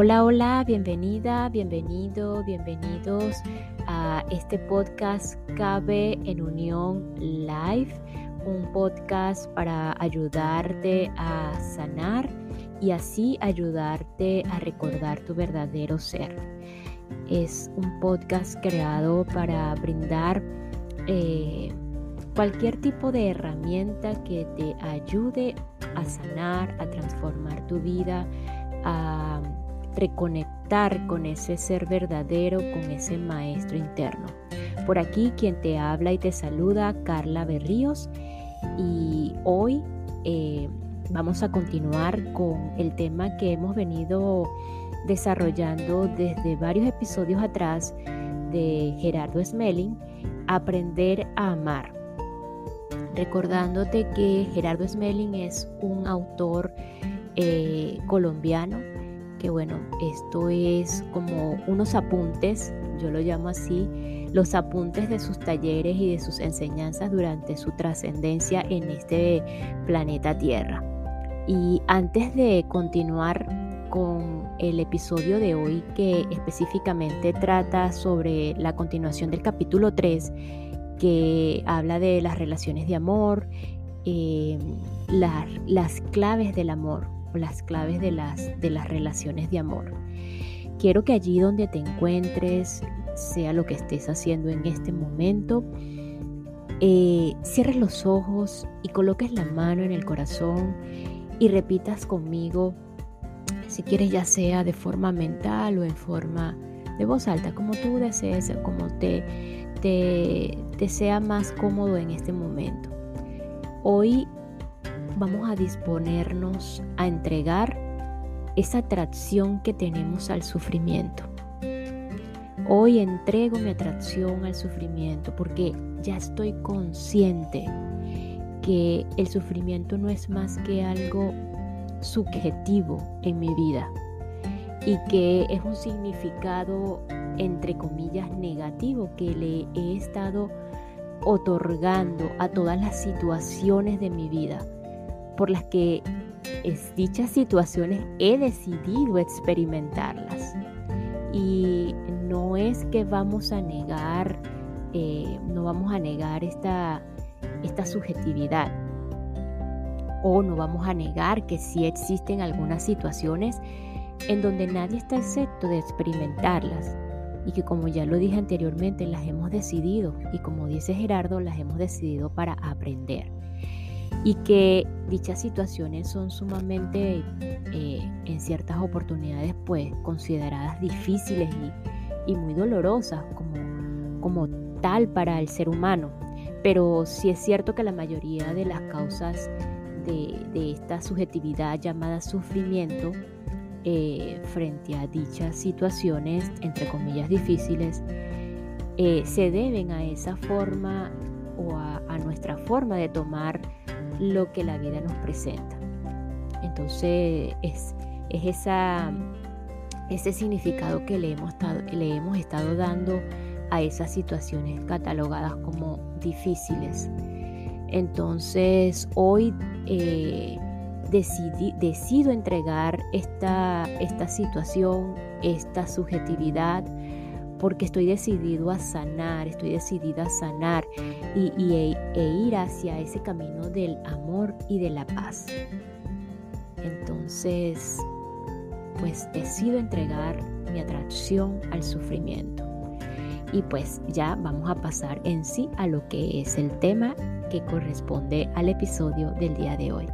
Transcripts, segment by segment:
Hola, hola, bienvenida, bienvenido, bienvenidos a este podcast Cabe en Unión Live, un podcast para ayudarte a sanar y así ayudarte a recordar tu verdadero ser. Es un podcast creado para brindar eh, cualquier tipo de herramienta que te ayude a sanar, a transformar tu vida, a reconectar con ese ser verdadero, con ese maestro interno. Por aquí quien te habla y te saluda, Carla Berríos, y hoy eh, vamos a continuar con el tema que hemos venido desarrollando desde varios episodios atrás de Gerardo Smelling, Aprender a Amar. Recordándote que Gerardo Smelling es un autor eh, colombiano que bueno, esto es como unos apuntes, yo lo llamo así, los apuntes de sus talleres y de sus enseñanzas durante su trascendencia en este planeta Tierra. Y antes de continuar con el episodio de hoy que específicamente trata sobre la continuación del capítulo 3, que habla de las relaciones de amor, eh, las claves del amor, las claves de las, de las relaciones de amor. Quiero que allí donde te encuentres, sea lo que estés haciendo en este momento, eh, cierres los ojos y coloques la mano en el corazón y repitas conmigo, si quieres ya sea de forma mental o en forma de voz alta, como tú desees, como te, te, te sea más cómodo en este momento. Hoy vamos a disponernos a entregar esa atracción que tenemos al sufrimiento. Hoy entrego mi atracción al sufrimiento porque ya estoy consciente que el sufrimiento no es más que algo subjetivo en mi vida y que es un significado entre comillas negativo que le he estado otorgando a todas las situaciones de mi vida por las que es, dichas situaciones he decidido experimentarlas. Y no es que vamos a negar, eh, no vamos a negar esta, esta subjetividad. O no vamos a negar que sí existen algunas situaciones en donde nadie está excepto de experimentarlas y que como ya lo dije anteriormente las hemos decidido y como dice Gerardo las hemos decidido para aprender y que dichas situaciones son sumamente eh, en ciertas oportunidades pues consideradas difíciles y, muy dolorosas como, como tal para el ser humano. Pero sí es cierto que la mayoría de las causas de, esta subjetividad llamada sufrimiento eh, frente a dichas situaciones, entre comillas, difíciles, eh, se deben a esa forma o a nuestra forma de tomar lo que la vida nos presenta. Entonces es, es esa, ese significado que le hemos, estado, le hemos estado dando a esas situaciones catalogadas como difíciles. Entonces hoy eh, decido entregar esta, esta situación, esta subjetividad, porque estoy decidido a sanar, estoy decidida a sanar y, e, e, ir hacia ese camino del amor y de la paz. Entonces, pues decido entregar mi atracción al sufrimiento. Y pues ya vamos a pasar en sí a lo que es el tema que corresponde al episodio del día de hoy.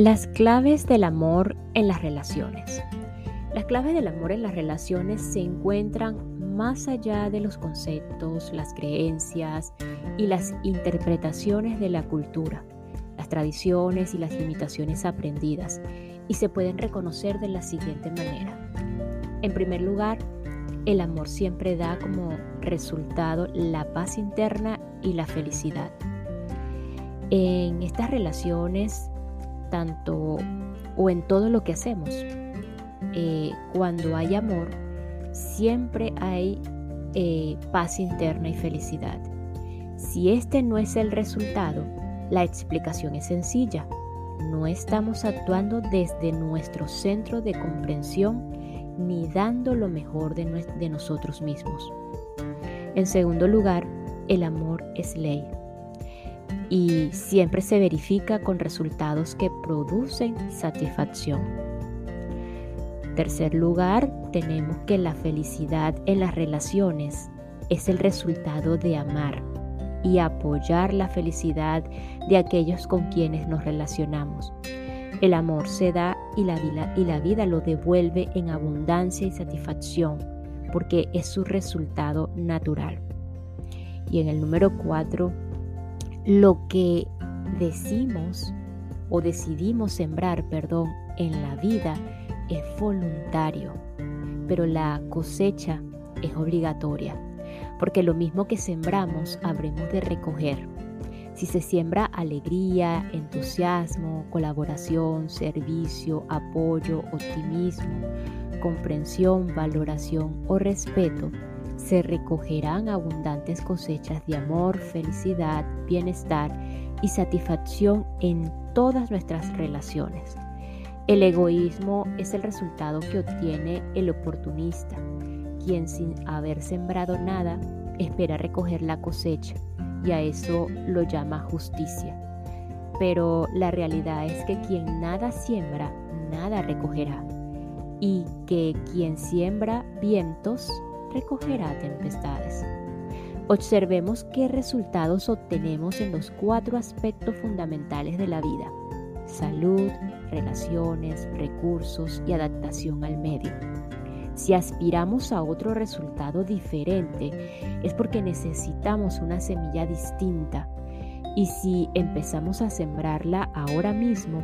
Las claves del amor en las relaciones. Las claves del amor en las relaciones se encuentran más allá de los conceptos, las creencias y las interpretaciones de la cultura, las tradiciones y las limitaciones aprendidas, y se pueden reconocer de la siguiente manera. En primer lugar, el amor siempre da como resultado la paz interna y la felicidad. En estas relaciones tanto o en todo lo que hacemos. Eh, cuando hay amor, siempre hay eh, paz interna y felicidad. Si este no es el resultado, la explicación es sencilla. No estamos actuando desde nuestro centro de comprensión ni dando lo mejor de, de nosotros mismos. En segundo lugar, el amor es ley y siempre se verifica con resultados que producen satisfacción. Tercer lugar, tenemos que la felicidad en las relaciones es el resultado de amar y apoyar la felicidad de aquellos con quienes nos relacionamos. El amor se da y la, vida, y la vida lo devuelve en abundancia y satisfacción porque es su resultado natural. Y en el número cuatro, lo que decimos o decidimos sembrar, perdón, en la vida es voluntario, pero la cosecha es obligatoria, porque lo mismo que sembramos habremos de recoger. Si se siembra alegría, entusiasmo, colaboración, servicio, apoyo, optimismo, comprensión, valoración o respeto, se recogerán abundantes cosechas de amor, felicidad, bienestar y satisfacción en todas nuestras relaciones. El egoísmo es el resultado que obtiene el oportunista, quien sin haber sembrado nada espera recoger la cosecha y a eso lo llama justicia. Pero la realidad es que quien nada siembra, nada recogerá. Y que quien siembra vientos, recogerá tempestades. Observemos qué resultados obtenemos en los cuatro aspectos fundamentales de la vida. Salud, relaciones, recursos y adaptación al medio. Si aspiramos a otro resultado diferente, es porque necesitamos una semilla distinta. Y si empezamos a sembrarla ahora mismo,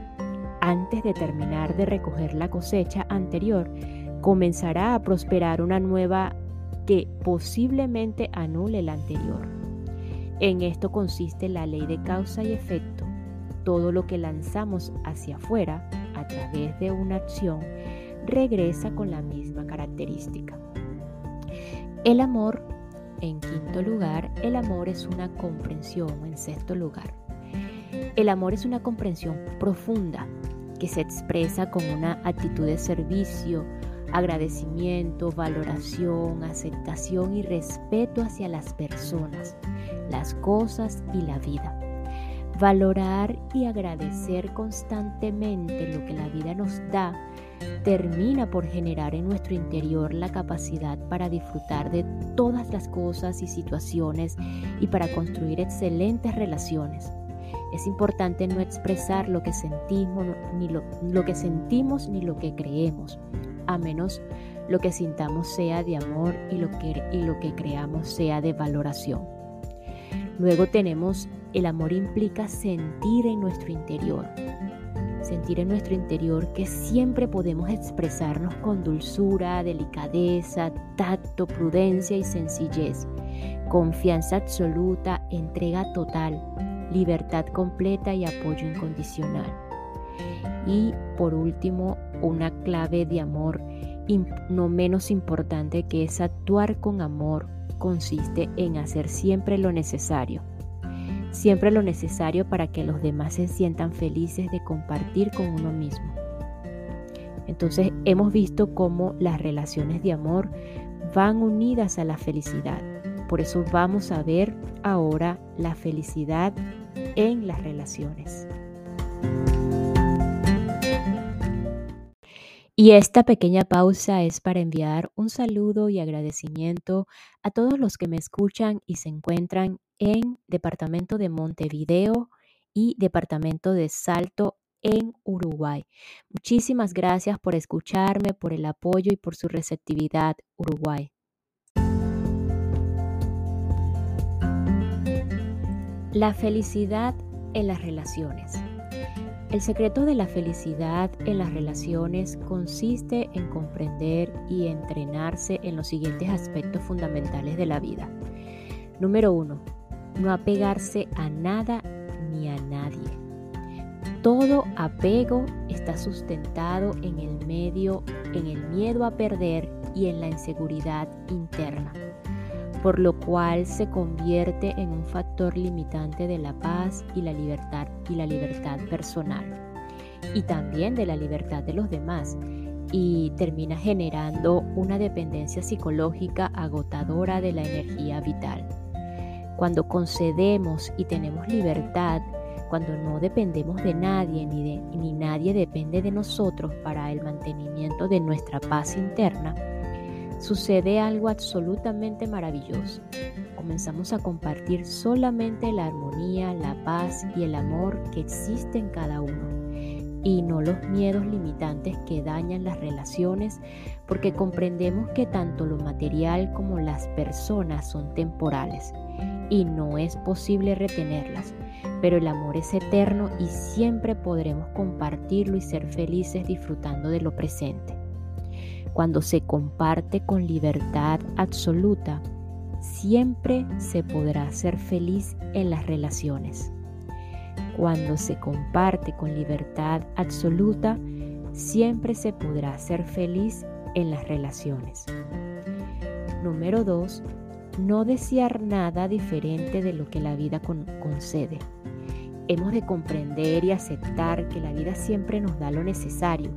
antes de terminar de recoger la cosecha anterior, comenzará a prosperar una nueva que posiblemente anule la anterior. En esto consiste la ley de causa y efecto. Todo lo que lanzamos hacia afuera a través de una acción regresa con la misma característica. El amor, en quinto lugar, el amor es una comprensión, en sexto lugar. El amor es una comprensión profunda que se expresa con una actitud de servicio, agradecimiento, valoración, aceptación y respeto hacia las personas, las cosas y la vida. Valorar y agradecer constantemente lo que la vida nos da termina por generar en nuestro interior la capacidad para disfrutar de todas las cosas y situaciones y para construir excelentes relaciones. Es importante no expresar lo que sentimos ni lo, que sentimos ni lo que creemos, a menos lo que sintamos sea de amor y lo que, y lo que creamos sea de valoración. Luego tenemos el amor implica sentir en nuestro interior, sentir en nuestro interior que siempre podemos expresarnos con dulzura, delicadeza, tacto, prudencia y sencillez, confianza absoluta, entrega total, libertad completa y apoyo incondicional. Y por último, una clave de amor no menos importante que es actuar con amor consiste en hacer siempre lo necesario siempre lo necesario para que los demás se sientan felices de compartir con uno mismo. Entonces hemos visto cómo las relaciones de amor van unidas a la felicidad. Por eso vamos a ver ahora la felicidad en las relaciones. Y esta pequeña pausa es para enviar un saludo y agradecimiento a todos los que me escuchan y se encuentran en Departamento de Montevideo y Departamento de Salto en Uruguay. Muchísimas gracias por escucharme, por el apoyo y por su receptividad, Uruguay. La felicidad en las relaciones. El secreto de la felicidad en las relaciones consiste en comprender y entrenarse en los siguientes aspectos fundamentales de la vida. Número uno, no apegarse a nada ni a nadie. Todo apego está sustentado en el medio, en el miedo a perder y en la inseguridad interna. Por lo cual se convierte en un factor limitante de la paz y la libertad y la libertad personal y también de la libertad de los demás y termina generando una dependencia psicológica agotadora de la energía vital. Cuando concedemos y tenemos libertad, cuando no dependemos de nadie ni, ni nadie depende de nosotros para el mantenimiento de nuestra paz interna, sucede algo absolutamente maravilloso. Comenzamos a compartir solamente la armonía, la paz y el amor que existe en cada uno y no los miedos limitantes que dañan las relaciones porque comprendemos que tanto lo material como las personas son temporales y no es posible retenerlas, pero el amor es eterno y siempre podremos compartirlo y ser felices disfrutando de lo presente. Cuando se comparte con libertad absoluta, siempre se podrá ser feliz en las relaciones. Cuando se comparte con libertad absoluta, siempre se podrá ser feliz en las relaciones. Número 2. No desear nada diferente de lo que la vida concede. Hemos de comprender y aceptar que la vida siempre nos da lo necesario,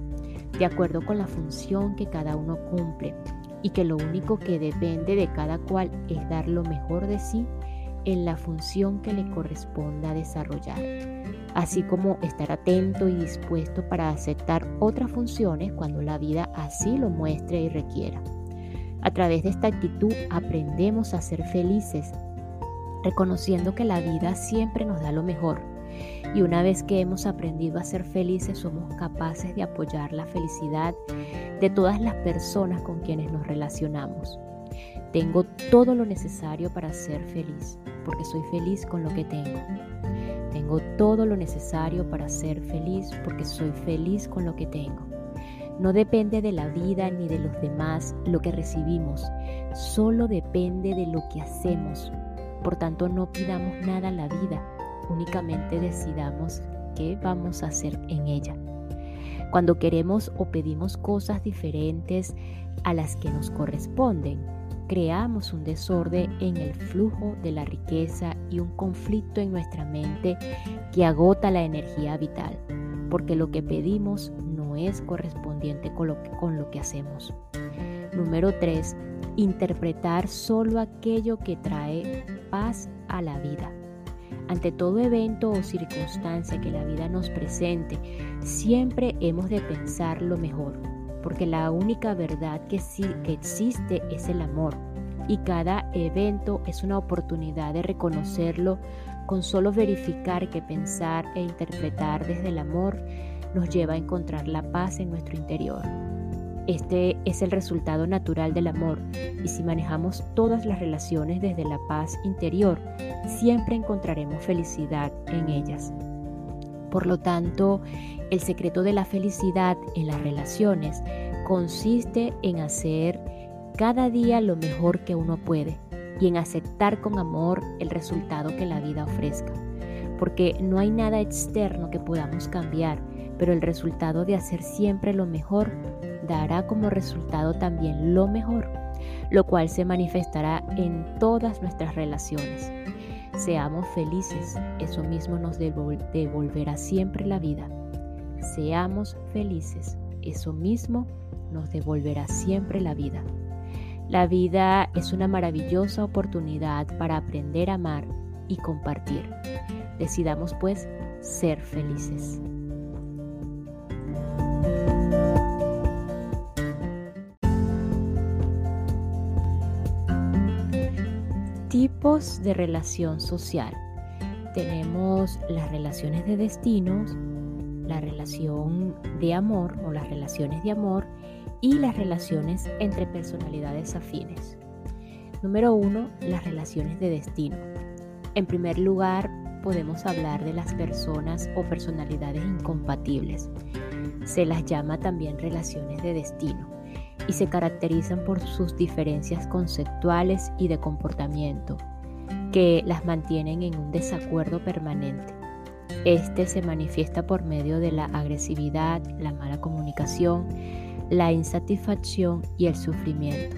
de acuerdo con la función que cada uno cumple, y que lo único que depende de cada cual es dar lo mejor de sí en la función que le corresponda desarrollar, así como estar atento y dispuesto para aceptar otras funciones cuando la vida así lo muestre y requiera. A través de esta actitud aprendemos a ser felices, reconociendo que la vida siempre nos da lo mejor. Y una vez que hemos aprendido a ser felices, somos capaces de apoyar la felicidad de todas las personas con quienes nos relacionamos. Tengo todo lo necesario para ser feliz, porque soy feliz con lo que tengo. Tengo todo lo necesario para ser feliz, porque soy feliz con lo que tengo. No depende de la vida ni de los demás lo que recibimos, solo depende de lo que hacemos. Por tanto, no pidamos nada a la vida, únicamente decidamos qué vamos a hacer en ella. Cuando queremos o pedimos cosas diferentes a las que nos corresponden, creamos un desorden en el flujo de la riqueza y un conflicto en nuestra mente que agota la energía vital, porque lo que pedimos no es correspondiente con lo que, hacemos. Número 3. Interpretar solo aquello que trae paz a la vida. Ante todo evento o circunstancia que la vida nos presente, siempre hemos de pensar lo mejor porque la única verdad que, sí, que existe es el amor y cada evento es una oportunidad de reconocerlo con solo verificar que pensar e interpretar desde el amor nos lleva a encontrar la paz en nuestro interior. Este es el resultado natural del amor y si manejamos todas las relaciones desde la paz interior, siempre encontraremos felicidad en ellas. Por lo tanto, el secreto de la felicidad en las relaciones consiste en hacer cada día lo mejor que uno puede y en aceptar con amor el resultado que la vida ofrezca. Porque no hay nada externo que podamos cambiar, pero el resultado de hacer siempre lo mejor dará como resultado también lo mejor, lo cual se manifestará en todas nuestras relaciones. Seamos felices, eso mismo nos devolverá siempre la vida. Seamos felices, eso mismo nos devolverá siempre la vida. La vida es una maravillosa oportunidad para aprender a amar y compartir. Decidamos pues ser felices. Tipos de relación social. Tenemos las relaciones de destinos, la relación de amor o las relaciones de amor y las relaciones entre personalidades afines. Número uno, las relaciones de destino. En primer lugar, podemos hablar de las personas o personalidades incompatibles. Se las llama también relaciones de destino y se caracterizan por sus diferencias conceptuales y de comportamiento, que las mantienen en un desacuerdo permanente. Este se manifiesta por medio de la agresividad, la mala comunicación, la insatisfacción y el sufrimiento.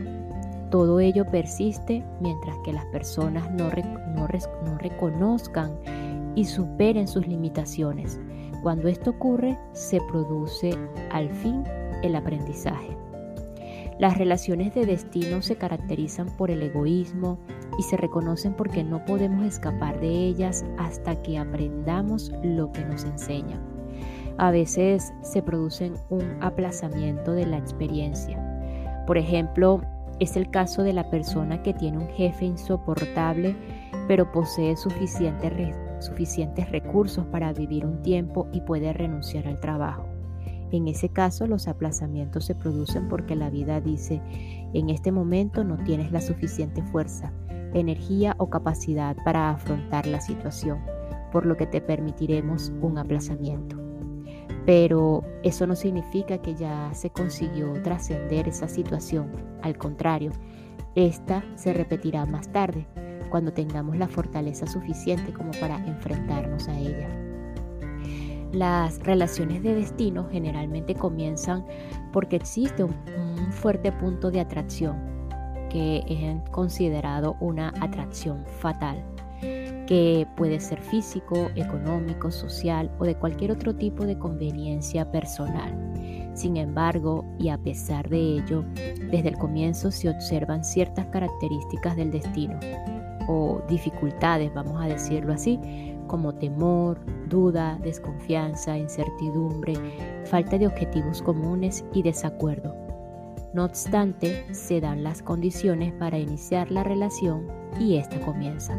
todo ello persiste mientras que las personas no, no reconozcan y superen sus limitaciones. Cuando esto ocurre, se produce al fin el aprendizaje. Las relaciones de destino se caracterizan por el egoísmo y se reconocen porque no podemos escapar de ellas hasta que aprendamos lo que nos enseñan. A veces se producen un aplazamiento de la experiencia. Por ejemplo, es el caso de la persona que tiene un jefe insoportable pero posee suficientes, suficientes recursos para vivir un tiempo y puede renunciar al trabajo. En ese caso, los aplazamientos se producen porque la vida dice, en este momento no tienes la suficiente fuerza, energía o capacidad para afrontar la situación, por lo que te permitiremos un aplazamiento. Pero eso no significa que ya se consiguió trascender esa situación, al contrario, esta se repetirá más tarde, cuando tengamos la fortaleza suficiente como para enfrentarnos a ella. Las relaciones de destino generalmente comienzan porque existe un, fuerte punto de atracción que es considerado una atracción fatal, que puede ser físico, económico, social o de cualquier otro tipo de conveniencia personal. Sin embargo, y a pesar de ello, desde el comienzo se observan ciertas características del destino o dificultades, vamos a decirlo así, como temor, duda, desconfianza, incertidumbre, falta de objetivos comunes y desacuerdo. No obstante, se dan las condiciones para iniciar la relación y esta comienza.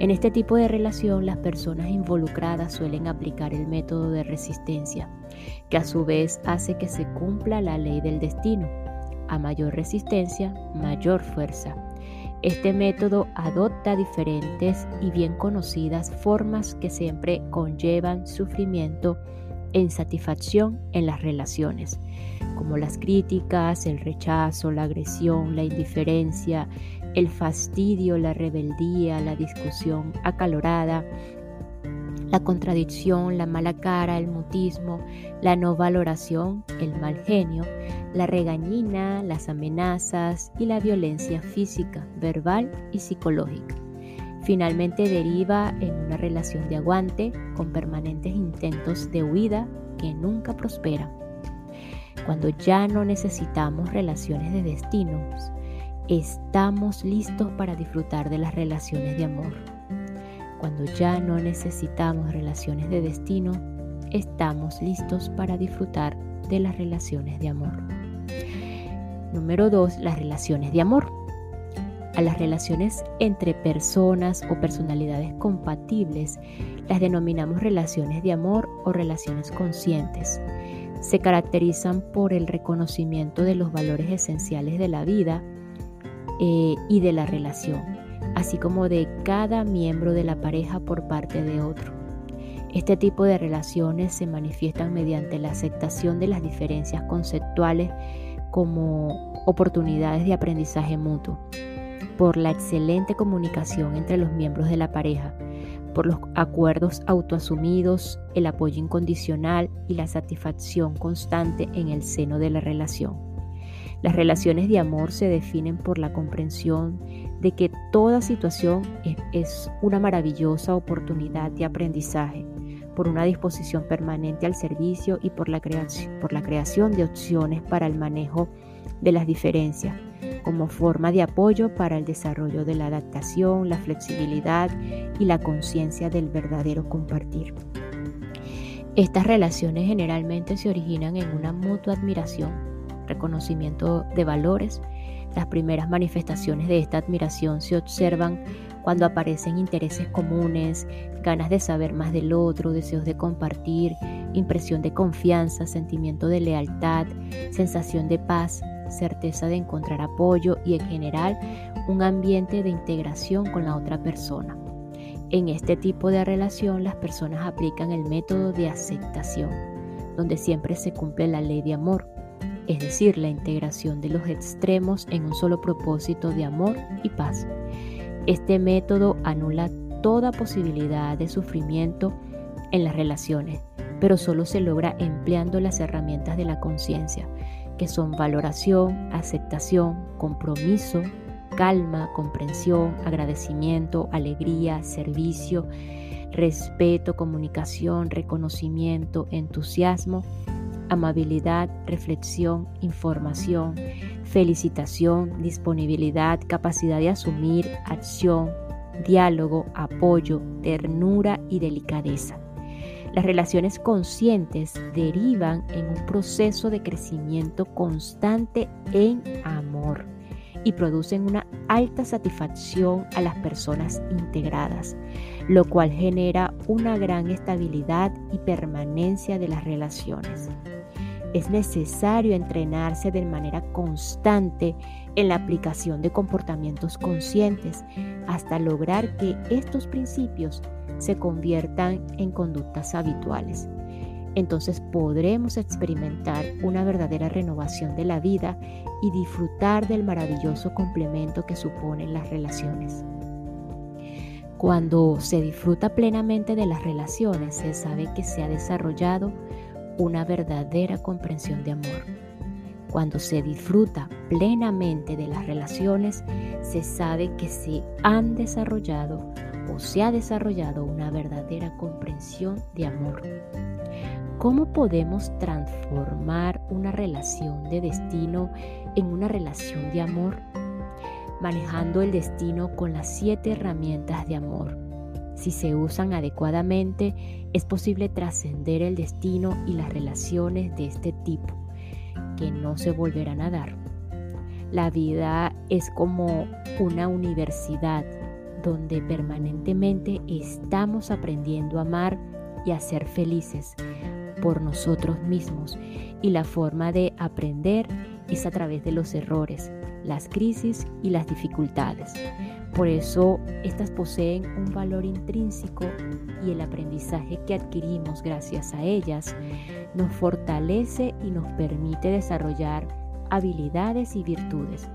En este tipo de relación, las personas involucradas suelen aplicar el método de resistencia, que a su vez hace que se cumpla la ley del destino. A mayor resistencia, mayor fuerza. Este método adopta diferentes y bien conocidas formas que siempre conllevan sufrimiento e insatisfacción en las relaciones, como las críticas, el rechazo, la agresión, la indiferencia, el fastidio, la rebeldía, la discusión acalorada, la contradicción, la mala cara, el mutismo, la no valoración, el mal genio, la regañina, las amenazas y la violencia física, verbal y psicológica. Finalmente deriva en una relación de aguante con permanentes intentos de huida que nunca prosperan. Cuando ya no necesitamos relaciones de destinos, estamos listos para disfrutar de las relaciones de amor. Cuando ya no necesitamos relaciones de destino, estamos listos para disfrutar de las relaciones de amor. Número 2. Las relaciones de amor. A las relaciones entre personas o personalidades compatibles las denominamos relaciones de amor o relaciones conscientes. Se caracterizan por el reconocimiento de los valores esenciales de la vida eh, y de la relación así como de cada miembro de la pareja por parte de otro. Este tipo de relaciones se manifiestan mediante la aceptación de las diferencias conceptuales como oportunidades de aprendizaje mutuo, por la excelente comunicación entre los miembros de la pareja, por los acuerdos autoasumidos, el apoyo incondicional y la satisfacción constante en el seno de la relación. Las relaciones de amor se definen por la comprensión de que toda situación es, una maravillosa oportunidad de aprendizaje, por una disposición permanente al servicio y por la, creación, por la creación de opciones para el manejo de las diferencias, como forma de apoyo para el desarrollo de la adaptación, la flexibilidad y la conciencia del verdadero compartir. Estas relaciones generalmente se originan en una mutua admiración, reconocimiento de valores, las primeras manifestaciones de esta admiración se observan cuando aparecen intereses comunes, ganas de saber más del otro, deseos de compartir, impresión de confianza, sentimiento de lealtad, sensación de paz, certeza de encontrar apoyo y en general un ambiente de integración con la otra persona. En este tipo de relación las personas aplican el método de aceptación, donde siempre se cumple la ley de amor es decir, la integración de los extremos en un solo propósito de amor y paz. Este método anula toda posibilidad de sufrimiento en las relaciones, pero solo se logra empleando las herramientas de la conciencia, que son valoración, aceptación, compromiso, calma, comprensión, agradecimiento, alegría, servicio, respeto, comunicación, reconocimiento, entusiasmo, amabilidad, reflexión, información, felicitación, disponibilidad, capacidad de asumir, acción, diálogo, apoyo, ternura y delicadeza. Las relaciones conscientes derivan en un proceso de crecimiento constante en amor y producen una alta satisfacción a las personas integradas, lo cual genera una gran estabilidad y permanencia de las relaciones. Es necesario entrenarse de manera constante en la aplicación de comportamientos conscientes hasta lograr que estos principios se conviertan en conductas habituales. Entonces podremos experimentar una verdadera renovación de la vida y disfrutar del maravilloso complemento que suponen las relaciones. Cuando se disfruta plenamente de las relaciones, se sabe que se ha desarrollado una verdadera comprensión de amor. Cuando se disfruta plenamente de las relaciones, se sabe que se han desarrollado o se ha desarrollado una verdadera comprensión de amor. ¿Cómo podemos transformar una relación de destino en una relación de amor? Manejando el destino con las siete herramientas de amor. Si se usan adecuadamente, es posible trascender el destino y las relaciones de este tipo, que no se volverán a dar. La vida es como una universidad donde permanentemente estamos aprendiendo a amar y a ser felices por nosotros mismos. Y la forma de aprender es a través de los errores, las crisis y las dificultades. Por eso estas poseen un valor intrínseco y el aprendizaje que adquirimos gracias a ellas nos fortalece y nos permite desarrollar habilidades y virtudes.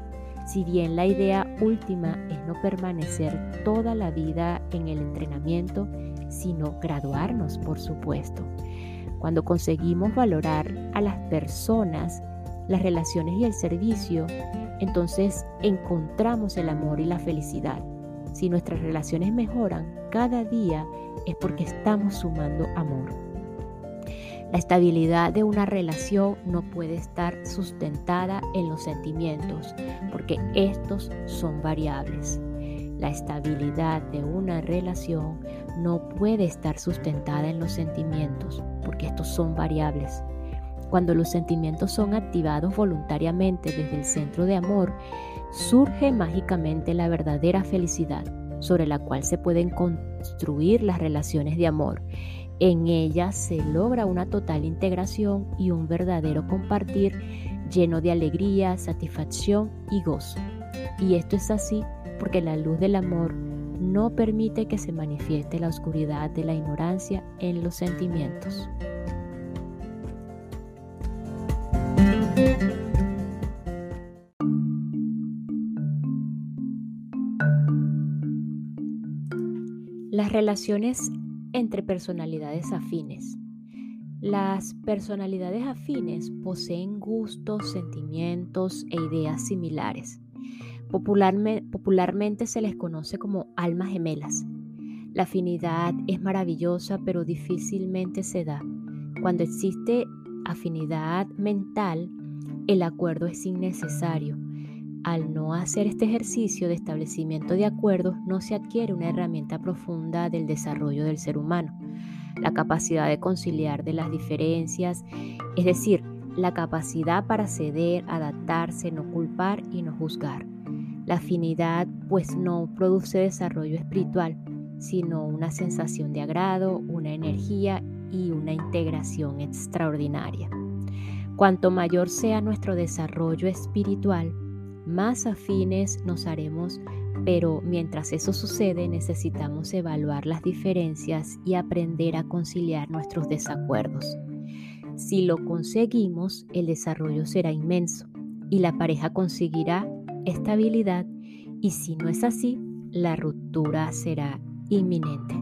Si bien la idea última es no permanecer toda la vida en el entrenamiento, sino graduarnos, por supuesto. Cuando conseguimos valorar a las personas, las relaciones y el servicio, entonces encontramos el amor y la felicidad. Si nuestras relaciones mejoran cada día es porque estamos sumando amor. La estabilidad de una relación no puede estar sustentada en los sentimientos porque estos son variables. La estabilidad de una relación no puede estar sustentada en los sentimientos porque estos son variables. Cuando los sentimientos son activados voluntariamente desde el centro de amor, surge mágicamente la verdadera felicidad sobre la cual se pueden construir las relaciones de amor. En ellas se logra una total integración y un verdadero compartir lleno de alegría, satisfacción y gozo. Y esto es así porque la luz del amor no permite que se manifieste la oscuridad de la ignorancia en los sentimientos. Las relaciones entre personalidades afines. Las personalidades afines poseen gustos, sentimientos e ideas similares. Popularmente, se les conoce como almas gemelas. La afinidad es maravillosa pero difícilmente se da. Cuando existe afinidad mental, el acuerdo es innecesario. Al no hacer este ejercicio de establecimiento de acuerdos, no se adquiere una herramienta profunda del desarrollo del ser humano. La capacidad de conciliar de las diferencias, es decir, la capacidad para ceder, adaptarse, no culpar y no juzgar. La afinidad pues no produce desarrollo espiritual, sino una sensación de agrado, una energía y una integración extraordinaria. Cuanto mayor sea nuestro desarrollo espiritual, más afines nos haremos, pero mientras eso sucede necesitamos evaluar las diferencias y aprender a conciliar nuestros desacuerdos. Si lo conseguimos, el desarrollo será inmenso y la pareja conseguirá estabilidad y si no es así, la ruptura será inminente.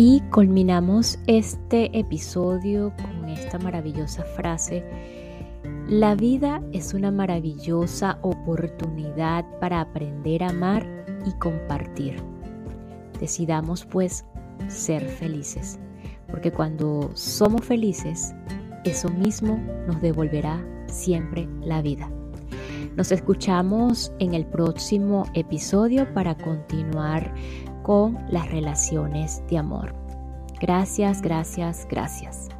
Y culminamos este episodio con esta maravillosa frase. La vida es una maravillosa oportunidad para aprender a amar y compartir. Decidamos pues ser felices, porque cuando somos felices, eso mismo nos devolverá siempre la vida. Nos escuchamos en el próximo episodio para continuar con las relaciones de amor. Gracias, gracias, gracias.